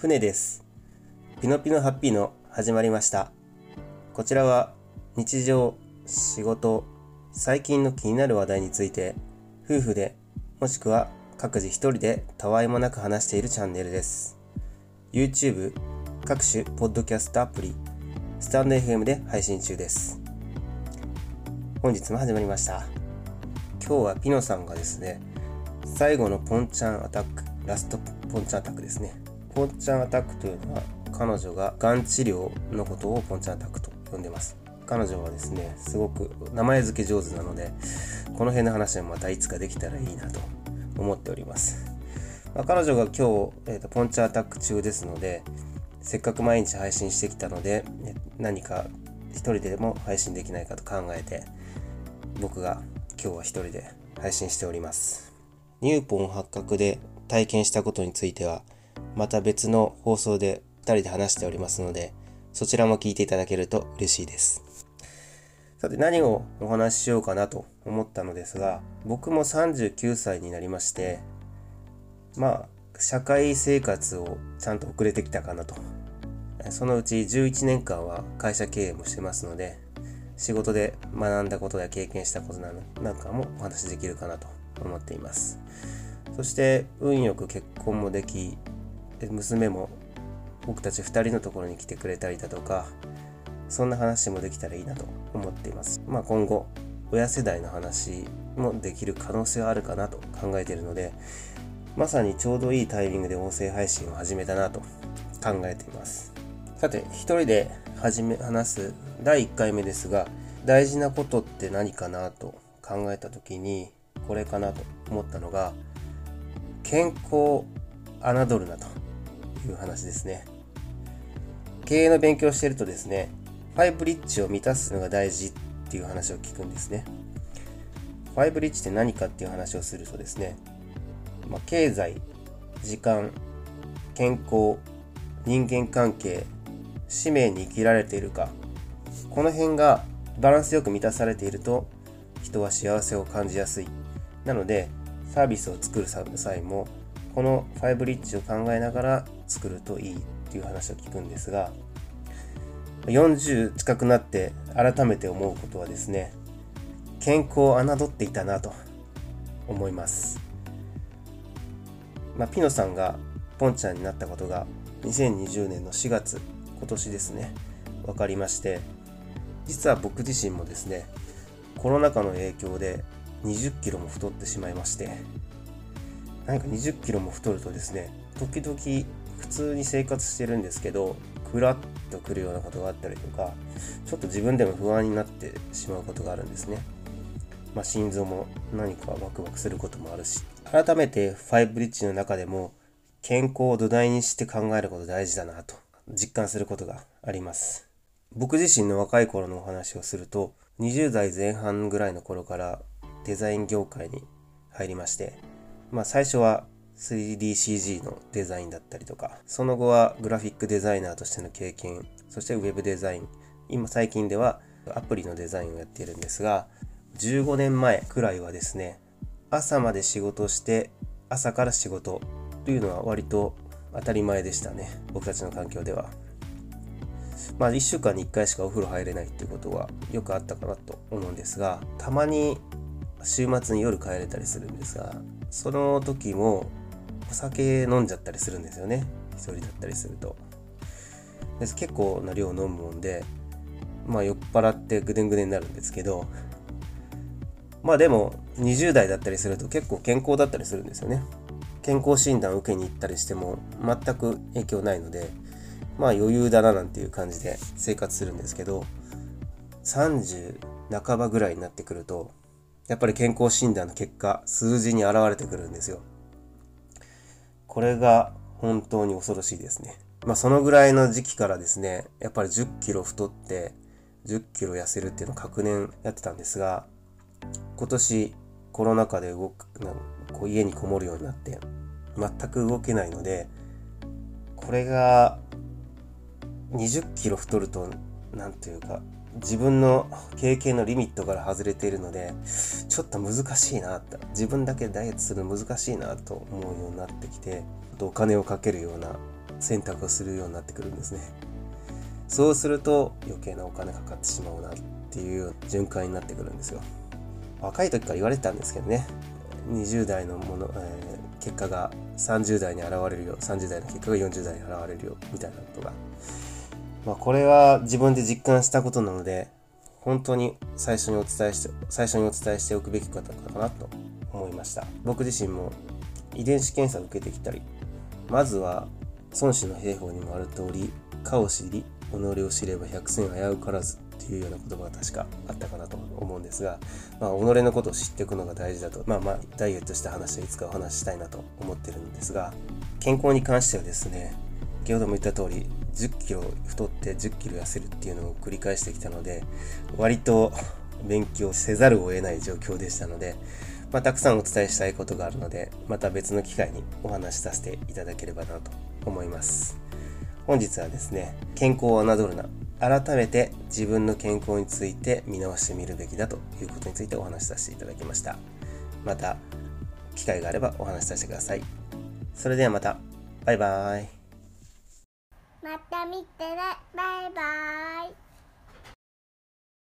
船です。ピノピノハッピーの始まりました。こちらは日常、仕事、最近の気になる話題について夫婦でもしくは各自一人でたわいもなく話しているチャンネルです。YouTube、各種ポッドキャストアプリ、スタンド FM で配信中です。本日も始まりました。今日はピノさんがですね、最後のポンチャンアタック、ラストポンチャンアタックですね。ポンチャンアタックというのは彼女ががん治療のことをポンチャンアタックと呼んでます。彼女はですね、すごく名前付け上手なので、この辺の話はまたいつかできたらいいなと思っております。まあ、彼女が今日、えーと、ポンチャンアタック中ですので、せっかく毎日配信してきたので、何か一人でも配信できないかと考えて、僕が今日は一人で配信しております。ニューポン発覚で体験したことについては、また別の放送で2人で話しておりますので、そちらも聞いていただけると嬉しいです。さて何をお話ししようかなと思ったのですが、僕も39歳になりまして、まあ、社会生活をちゃんと遅れてきたかなと。そのうち11年間は会社経営もしてますので、仕事で学んだことや経験したことなんかもお話しできるかなと思っています。そして運よく結婚もでき、娘も僕たち2人のところに来てくれたりだとか、そんな話もできたらいいなと思っています。まあ今後、親世代の話もできる可能性はあるかなと考えているので、まさにちょうどいいタイミングで音声配信を始めたなと考えています。さて、一人で始め、話す第1回目ですが、大事なことって何かなと考えた時に、これかなと思ったのが、健康侮るなという話ですね。経営の勉強しているとですね、ファイブリッジを満たすのが大事っていう話を聞くんですね。ファイブリッジって何かっていう話をするとですね、まあ、経済、時間、健康、人間関係、使命に生きられているか、この辺がバランスよく満たされていると、人は幸せを感じやすい。なので、サービスを作る際も、この5リッチを考えながら作るといいっていう話を聞くんですが、40近くなって改めて思うことはですね、健康を侮っていたなと思います。まあ、ピノさんがポンちゃんになったことが2020年の4月、今年ですね、分かりまして、実は僕自身もですね、コロナ禍の影響で20キロも太ってしまいまして、何か20キロも太るとですね、時々普通に生活してるんですけど、クラッとくるようなことがあったりとか、ちょっと自分でも不安になってしまうことがあるんですね。まあ、心臓も何かワクワクすることもあるし、改めて5ブリッジの中でも健康を土台にして考えること大事だなと実感することがあります。僕自身の若い頃のお話をすると、20代前半ぐらいの頃からデザイン業界に入りまして、まあ最初は 3DCG のデザインだったりとか、その後はグラフィックデザイナーとしての経験、そしてウェブデザイン、今最近ではアプリのデザインをやっているんですが、15年前くらいはですね、朝まで仕事して、朝から仕事というのは割と当たり前でしたね。僕たちの環境では。まあ1週間に1回しかお風呂入れないっていうことはよくあったかなと思うんですが、たまに週末に夜帰れたりするんですが、その時もお酒飲んじゃったりするんですよね。一人だったりすると。です結構な量飲むもんで、まあ酔っ払ってぐでんぐでんになるんですけど、まあでも20代だったりすると結構健康だったりするんですよね。健康診断を受けに行ったりしても全く影響ないので、まあ余裕だななんていう感じで生活するんですけど、30半ばぐらいになってくると、やっぱり健康診断の結果、数字に現れてくるんですよ。これが本当に恐ろしいですね。まあそのぐらいの時期からですね、やっぱり10キロ太って10キロ痩せるっていうのを確年やってたんですが、今年コロナ禍で動く、こう家にこもるようになって全く動けないので、これが20キロ太ると、なんというか、自分の経験のリミットから外れているので、ちょっと難しいなって、自分だけダイエットするの難しいなと思うようになってきて、お金をかけるような選択をするようになってくるんですね。そうすると余計なお金かかってしまうなっていう循環になってくるんですよ。若い時から言われてたんですけどね、20代のもの、えー、結果が30代に現れるよ、30代の結果が40代に現れるよ、みたいなことが。まあ、これは自分で実感したことなので、本当に最初にお伝えして、最初にお伝えしておくべきことかなと思いました。僕自身も遺伝子検査を受けてきたり、まずは孫子の兵法にもある通り、かを知り、己を知れば百戦危うからずっていうような言葉が確かあったかなと思うんですが、まあ、己のことを知っていくのが大事だと、まあまあ、ダイエットした話はいつかお話ししたいなと思ってるんですが、健康に関してはですね、先ほども言った通り、10キロ太って10キロ痩せるっていうのを繰り返してきたので、割と勉強せざるを得ない状況でしたので、まあ、たくさんお伝えしたいことがあるので、また別の機会にお話しさせていただければなと思います。本日はですね、健康を侮るな。改めて自分の健康について見直してみるべきだということについてお話しさせていただきました。また、機会があればお話しさせてください。それではまた。バイバーイ。見てね。バイバイ。